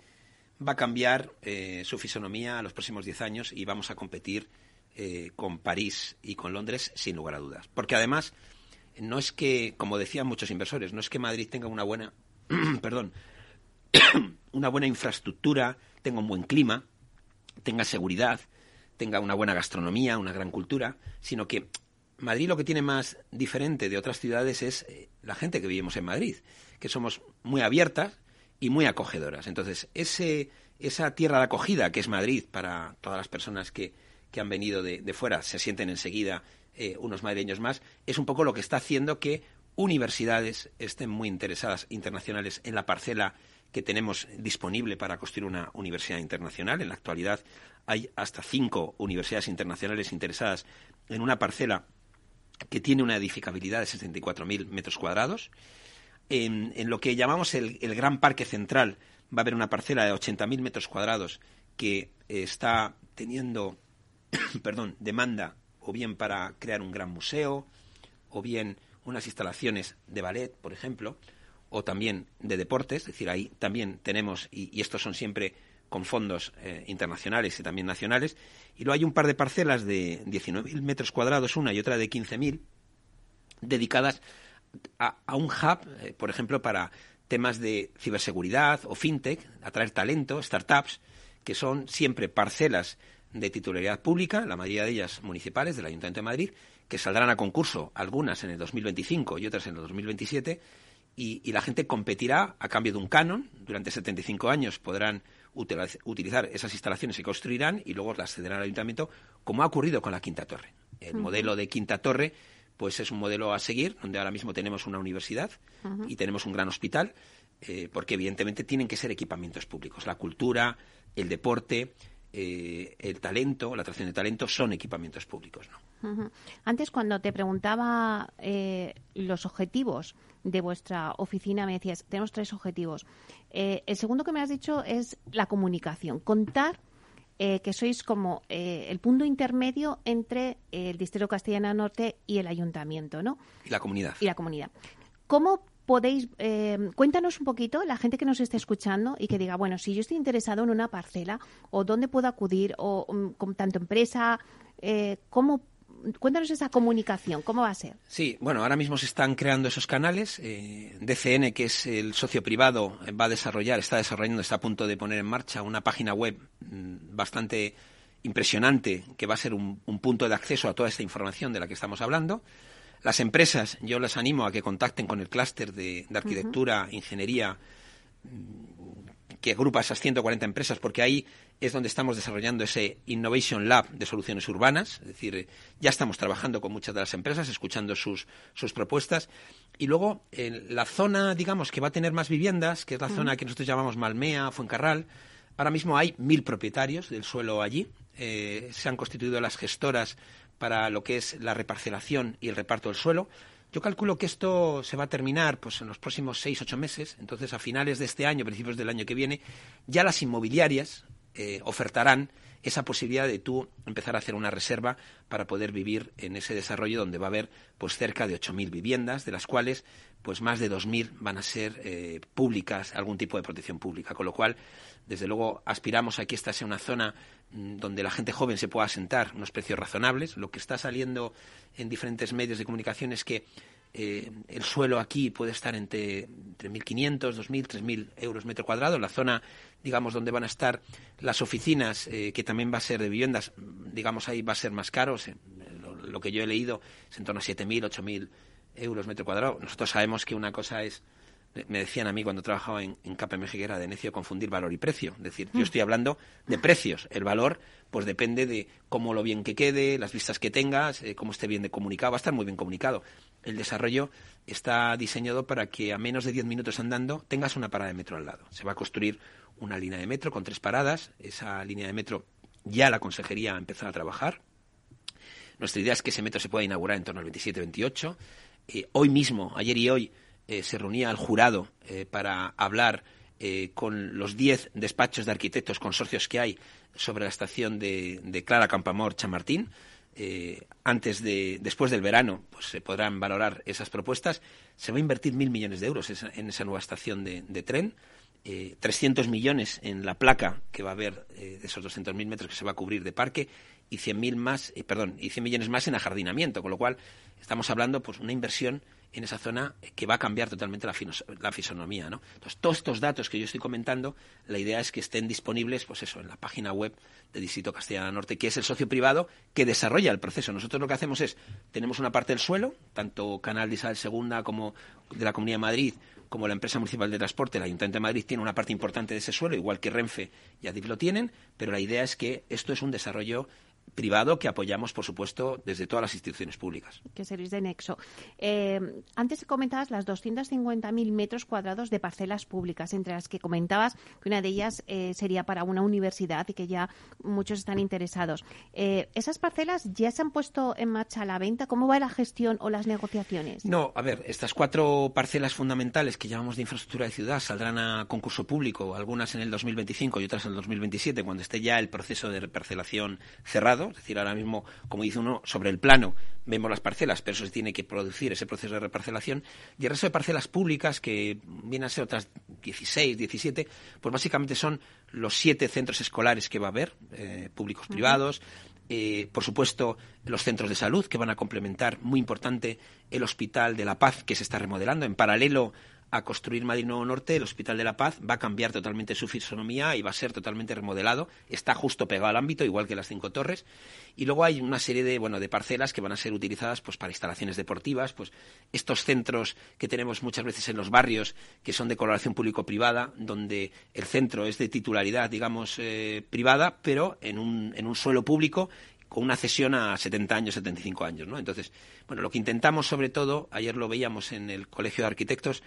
va a cambiar eh, su fisonomía a los próximos diez años y vamos a competir eh, con París y con Londres sin lugar a dudas. Porque además no es que, como decían muchos inversores, no es que Madrid tenga una buena, perdón, una buena infraestructura, tenga un buen clima, tenga seguridad, tenga una buena gastronomía, una gran cultura, sino que Madrid lo que tiene más diferente de otras ciudades es eh, la gente que vivimos en Madrid, que somos muy abiertas y muy acogedoras. Entonces, ese, esa tierra de acogida que es Madrid para todas las personas que, que han venido de, de fuera, se sienten enseguida eh, unos madrileños más, es un poco lo que está haciendo que universidades estén muy interesadas internacionales en la parcela que tenemos disponible para construir una universidad internacional. En la actualidad hay hasta cinco universidades internacionales interesadas en una parcela que tiene una edificabilidad de 64.000 metros cuadrados. En, lo que llamamos el, Gran Parque Central va a haber una parcela de 80.000 metros cuadrados que está teniendo perdón, demanda o bien para crear un gran museo, o bien unas instalaciones de ballet, por ejemplo, o también de deportes, es decir, ahí también tenemos, y, estos son siempre con fondos eh, internacionales y también nacionales. Y luego hay un par de parcelas de 19.000 metros cuadrados, una y otra de 15.000, dedicadas a, un hub, eh, por ejemplo, para temas de ciberseguridad o fintech, atraer talento, startups, que son siempre parcelas de titularidad pública, la mayoría de ellas municipales, del Ayuntamiento de Madrid, que saldrán a concurso, algunas en el 2025 y otras en el 2027, y, y la gente competirá a cambio de un canon. Durante 75 años podrán utilizar esas instalaciones que construirán y luego las cederán al ayuntamiento, como ha ocurrido con la Quinta Torre. El modelo de Quinta Torre pues es un modelo a seguir, donde ahora mismo tenemos una universidad y tenemos un gran hospital, eh, porque evidentemente tienen que ser equipamientos públicos. La cultura, el deporte, eh, el talento, la atracción de talento son equipamientos públicos. ¿no? Antes, cuando te preguntaba eh, los objetivos de vuestra oficina, me decías, tenemos tres objetivos. Eh, el segundo que me has dicho es la comunicación, contar que sois como el punto intermedio entre el Distrito Castellana Norte y el Ayuntamiento, ¿no? Y la comunidad. Y la comunidad. ¿Cómo podéis, eh, cuéntanos un poquito, la gente que nos esté escuchando y que diga, bueno, si yo estoy interesado en una parcela, o dónde puedo acudir, o um, con tanto empresa, eh, ¿cómo cuéntanos esa comunicación, ¿cómo va a ser? Sí, bueno, ahora mismo se están creando esos canales. Eh, DCN, que es el socio privado, va a desarrollar, está desarrollando, está a punto de poner en marcha una página web mm, bastante impresionante que va a ser un, punto de acceso a toda esta información de la que estamos hablando. Las empresas, yo les animo a que contacten con el clúster de, arquitectura, ingeniería, mm, que agrupa esas 140 empresas, porque ahí es donde estamos desarrollando ese Innovation Lab de soluciones urbanas. Es decir, ya estamos trabajando con muchas de las empresas, escuchando sus, sus propuestas. Y luego, en la zona, digamos, que va a tener más viviendas, que es la zona que nosotros llamamos Malmea, Fuencarral, ahora mismo hay mil propietarios del suelo allí. Eh, se han constituido las gestoras para lo que es la reparcelación y el reparto del suelo. Yo calculo que esto se va a terminar pues, en los próximos seis, ocho meses. Entonces, a finales de este año, principios del año que viene, ya las inmobiliarias eh, ofertarán esa posibilidad de tú empezar a hacer una reserva para poder vivir en ese desarrollo donde va a haber pues cerca de 8.000 viviendas, de las cuales pues más de 2.000 van a ser eh, públicas, algún tipo de protección pública. Con lo cual, desde luego, aspiramos a que esta sea una zona mm, donde la gente joven se pueda asentar, unos precios razonables. Lo que está saliendo en diferentes medios de comunicación es que eh, el suelo aquí puede estar entre, entre 1.500, 2.000, 3.000 euros metro cuadrado. La zona, digamos, donde van a estar las oficinas, eh, que también va a ser de viviendas, digamos, ahí va a ser más caro. Lo, lo, que yo he leído es en torno a 7.000, 8.000 euros metro cuadrado. Nosotros sabemos que una cosa es me decían a mí cuando trabajaba en, en KPMG que era de necio confundir valor y precio. Es decir, yo mm. estoy hablando de precios. El valor, pues depende de cómo lo bien que quede, las vistas que tengas, eh, cómo esté bien de comunicado. Va a estar muy bien comunicado. El desarrollo está diseñado para que a menos de 10 minutos andando tengas una parada de metro al lado. Se va a construir una línea de metro con tres paradas. Esa línea de metro ya la consejería ha empezado a trabajar. Nuestra idea es que ese metro se pueda inaugurar en torno al 27-28. Eh, hoy mismo, ayer y hoy, eh, se reunía el jurado eh, para hablar con los diez despachos de arquitectos consorcios que hay sobre la estación de, Clara Campamor Chamartín. Antes de, después del verano, pues se podrán valorar esas propuestas. Se va a invertir mil millones de euros en esa nueva estación de, tren. 300 millones en la placa que va a haber de esos 200.000 metros que se va a cubrir de parque y 100 más, perdón, y 100 millones más en ajardinamiento, con lo cual estamos hablando pues una inversión en esa zona que va a cambiar totalmente la, fisonomía, ¿no? Entonces, todos estos datos que yo estoy comentando, la idea es que estén disponibles, pues eso, en la página web de Distrito Castellana Norte, que es el socio privado que desarrolla el proceso. Nosotros lo que hacemos es, tenemos una parte del suelo, tanto Canal de Isabel Segunda como de la Comunidad de Madrid, como la empresa municipal de transporte, el Ayuntamiento de Madrid tiene una parte importante de ese suelo, igual que Renfe y Adif lo tienen, pero la idea es que esto es un desarrollo privado que apoyamos, por supuesto, desde todas las instituciones públicas. Que seréis de nexo. Eh, antes comentabas las 250.000 metros cuadrados de parcelas públicas, entre las que comentabas que una de ellas eh, sería para una universidad y que ya muchos están interesados. Eh, ¿Esas parcelas ya se han puesto en marcha a la venta? ¿Cómo va la gestión o las negociaciones? No, a ver, estas cuatro parcelas fundamentales que llamamos de infraestructura de ciudad saldrán a concurso público, algunas en el 2025 y otras en el 2027, cuando esté ya el proceso de reparcelación cerrado es decir, ahora mismo, como dice uno, sobre el plano vemos las parcelas, pero eso se tiene que producir ese proceso de reparcelación, y el resto de parcelas públicas, que vienen a ser otras 16, 17, pues básicamente son los siete centros escolares que va a haber, eh, públicos privados, eh, por supuesto, los centros de salud, que van a complementar, muy importante, el Hospital de la Paz, que se está remodelando. En paralelo a construir Madrid Nuevo Norte, el Hospital de la Paz va a cambiar totalmente su fisonomía y va a ser totalmente remodelado. Está justo pegado al ámbito, igual que las cinco torres. Y luego hay una serie de, bueno, de parcelas que van a ser utilizadas pues, para instalaciones deportivas, pues estos centros que tenemos muchas veces en los barrios, que son de colaboración público-privada, donde el centro es de titularidad, digamos, eh, privada, pero en un, en un suelo público con una cesión a 70 años, 75 años, ¿no? Entonces, bueno, lo que intentamos sobre todo, ayer lo veíamos en el Colegio de Arquitectos,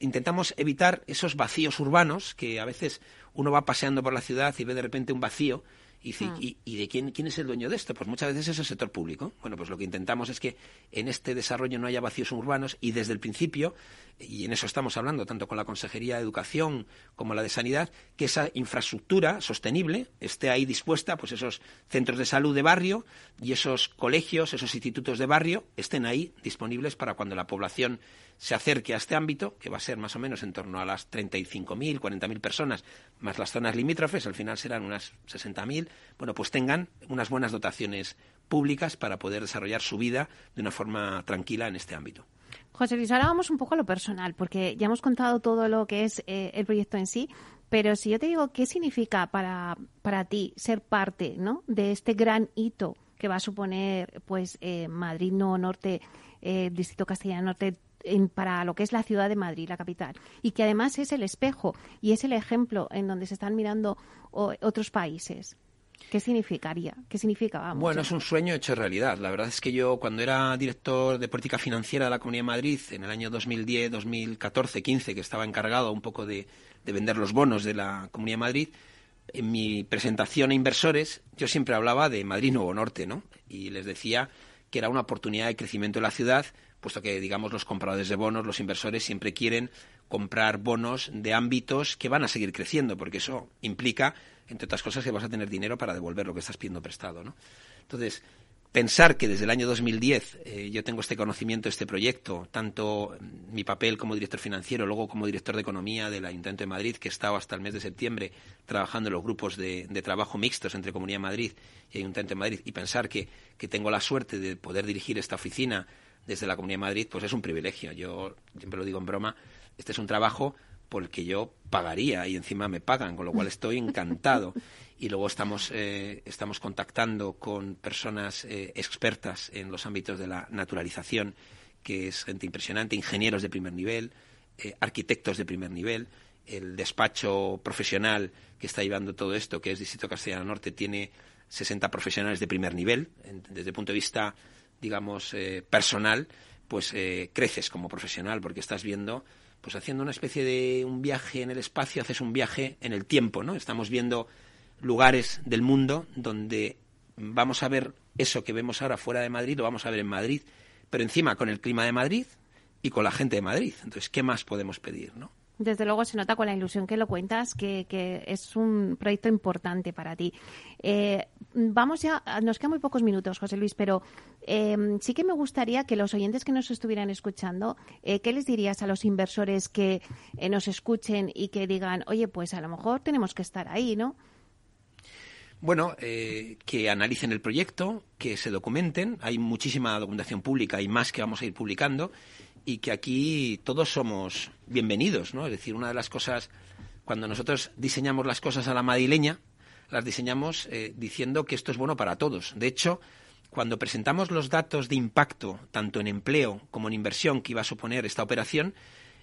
intentamos evitar esos vacíos urbanos que a veces uno va paseando por la ciudad y ve de repente un vacío y dice, hmm. ¿y, de quién, quién es el dueño de esto? Pues muchas veces es el sector público. Bueno, pues lo que intentamos es que en este desarrollo no haya vacíos urbanos y desde el principio, y en eso estamos hablando tanto con la Consejería de Educación como la de Sanidad, que esa infraestructura sostenible esté ahí dispuesta, pues esos centros de salud de barrio y esos colegios, esos institutos de barrio estén ahí disponibles para cuando la población se acerque a este ámbito, que va a ser más o menos en torno a las 35.000, 40.000 personas, más las zonas limítrofes, al final serán unas 60.000, bueno, pues tengan unas buenas dotaciones públicas para poder desarrollar su vida de una forma tranquila en este ámbito. José Luis, ahora vamos un poco a lo personal, porque ya hemos contado todo lo que es eh, el proyecto en sí, pero si yo te digo qué significa para, para ti ser parte ¿no? de este gran hito que va a suponer pues eh, Madrid no Norte, eh, Distrito Castellano Norte, para lo que es la ciudad de Madrid, la capital, y que además es el espejo y es el ejemplo en donde se están mirando otros países. ¿Qué significaría? ¿Qué significa? bueno, es un sueño hecho realidad. La verdad es que yo, cuando era director de política financiera de la Comunidad de Madrid, en el año 2010, 2014, 15, que estaba encargado un poco de, de vender los bonos de la Comunidad de Madrid, en mi presentación a inversores, yo siempre hablaba de Madrid Nuevo Norte, ¿no? Y les decía que era una oportunidad de crecimiento de la ciudad puesto que, digamos, los compradores de bonos, los inversores siempre quieren comprar bonos de ámbitos que van a seguir creciendo, porque eso implica, entre otras cosas, que vas a tener dinero para devolver lo que estás pidiendo prestado, ¿no? Entonces, pensar que desde el año 2010 eh, yo tengo este conocimiento, este proyecto, tanto mi papel como director financiero, luego como director de economía del Ayuntamiento de Madrid, que he estado hasta el mes de septiembre trabajando en los grupos de, trabajo mixtos entre Comunidad de Madrid y Ayuntamiento de Madrid, y pensar que, que tengo la suerte de poder dirigir esta oficina desde la Comunidad de Madrid, pues es un privilegio. Yo siempre lo digo en broma, este es un trabajo por el que yo pagaría y encima me pagan, con lo cual estoy encantado. Y luego estamos, eh, estamos contactando con personas eh, expertas en los ámbitos de la naturalización, que es gente impresionante, ingenieros de primer nivel, eh, arquitectos de primer nivel. El despacho profesional que está llevando todo esto, que es Distrito Castellano Norte, tiene 60 profesionales de primer nivel, desde el punto de vista digamos, eh, personal, pues eh, creces como profesional porque estás viendo, pues haciendo una especie de un viaje en el espacio, haces un viaje en el tiempo, ¿no? Estamos viendo lugares del mundo donde vamos a ver eso que vemos ahora fuera de Madrid, lo vamos a ver en Madrid, pero encima con el clima de Madrid y con la gente de Madrid. Entonces, ¿qué más podemos pedir, no? Desde luego se nota con la ilusión que lo cuentas que, es un proyecto importante para ti. Eh, vamos ya, nos quedan muy pocos minutos, José Luis, pero em, sí que me gustaría que los oyentes que nos estuvieran escuchando, eh, ¿qué les dirías a los inversores que eh, nos escuchen y que digan, oye, pues a lo mejor tenemos que estar ahí, ¿no? Bueno, que analicen el proyecto, que se documenten. Hay muchísima documentación pública y más que vamos a ir publicando y que aquí todos somos bienvenidos, ¿no? Es decir, una de las cosas, cuando nosotros diseñamos las cosas a la madrileña, las diseñamos eh, diciendo que esto es bueno para todos. De hecho, cuando presentamos los datos de impacto, tanto en empleo como en inversión que iba a suponer esta operación,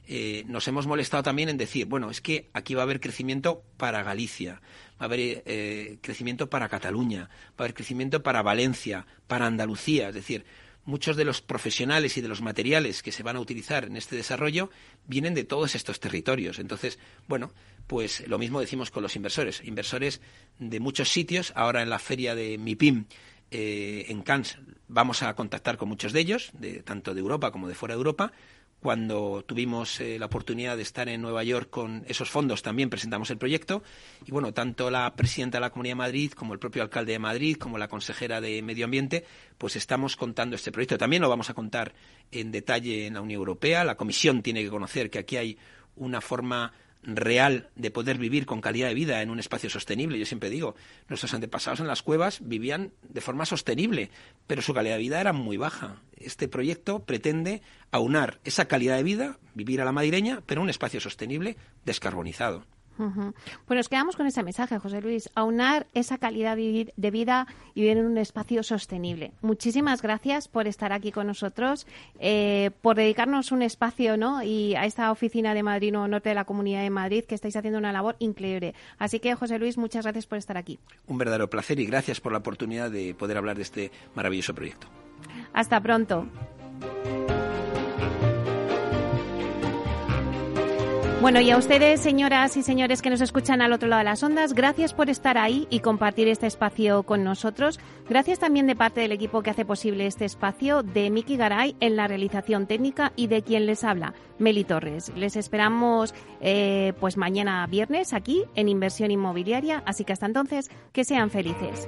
eh, nos hemos molestado también en decir, bueno, es que aquí va a haber crecimiento para Galicia, va a haber eh, crecimiento para Cataluña, va a haber crecimiento para Valencia, para Andalucía, es decir, muchos de los profesionales y de los materiales que se van a utilizar en este desarrollo vienen de todos estos territorios. Entonces, bueno, pues lo mismo decimos con los inversores. Inversores de muchos sitios. Ahora en la feria de MIPIM eh, en Cannes vamos a contactar con muchos de ellos, de, tanto de Europa como de fuera de Europa, cuando tuvimos eh, la oportunidad de estar en Nueva York con esos fondos también presentamos el proyecto y bueno, tanto la presidenta de la Comunidad de Madrid como el propio alcalde de Madrid como la consejera de Medio Ambiente pues estamos contando este proyecto. También lo vamos a contar en detalle en la Unión Europea. La Comisión tiene que conocer que aquí hay una forma real de poder vivir con calidad de vida en un espacio sostenible. Yo siempre digo, nuestros antepasados en las cuevas vivían de forma sostenible, pero su calidad de vida era muy baja. Este proyecto pretende aunar esa calidad de vida, vivir a la madrileña, pero en un espacio sostenible, descarbonizado. Pues nos quedamos con ese mensaje, José Luis, aunar esa calidad de vida y vivir en un espacio sostenible. Muchísimas gracias por estar aquí con nosotros, eh, por dedicarnos un espacio ¿no? y a esta oficina de Madrid Norte de la Comunidad de Madrid, que estáis haciendo una labor increíble. Así que, José Luis, muchas gracias por estar aquí. Un verdadero placer y gracias por la oportunidad de poder hablar de este maravilloso proyecto. Hasta pronto. Bueno, y a ustedes, señoras y señores que nos escuchan al otro lado de las ondas, gracias por estar ahí y compartir este espacio con nosotros. Gracias también de parte del equipo que hace posible este espacio, de Miki Garay en la realización técnica y de quien les habla, Meli Torres. Les esperamos eh, pues mañana viernes aquí en Inversión Inmobiliaria, así que hasta entonces, que sean felices.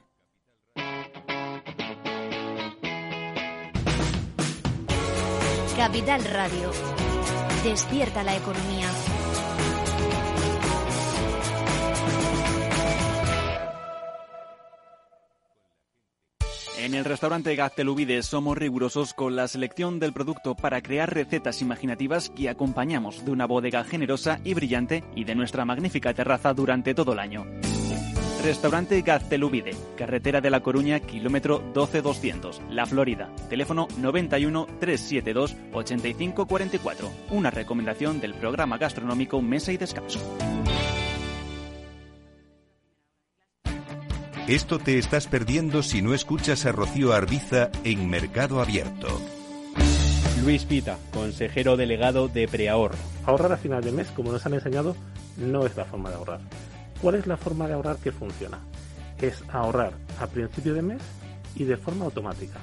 Capital Radio. Despierta la economía. En el restaurante Gaztelubides somos rigurosos con la selección del producto para crear recetas imaginativas que acompañamos de una bodega generosa y brillante y de nuestra magnífica terraza durante todo el año. Restaurante Gaztelubide, carretera de La Coruña, kilómetro 12200, La Florida. Teléfono 91 372 8544. Una recomendación del programa gastronómico Mesa y Descanso. Esto te estás perdiendo si no escuchas a Rocío Arbiza en Mercado Abierto. Luis Pita, consejero delegado de Preahorro. Ahorrar a final de mes, como nos han enseñado, no es la forma de ahorrar. ¿Cuál es la forma de ahorrar que funciona? Es ahorrar a principio de mes y de forma automática.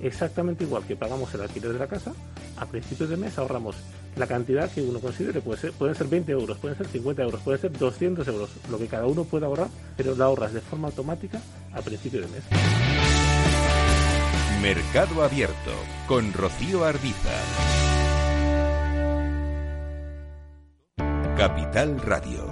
exactamente igual que pagamos el alquiler de la casa, a principios de mes ahorramos la cantidad que uno considere. Puede ser, pueden ser 20 euros, pueden ser 50 euros, pueden ser 200 euros, lo que cada uno pueda ahorrar, pero la ahorras de forma automática a principio de mes. Mercado Abierto con Rocío Arbiza. Capital Radio,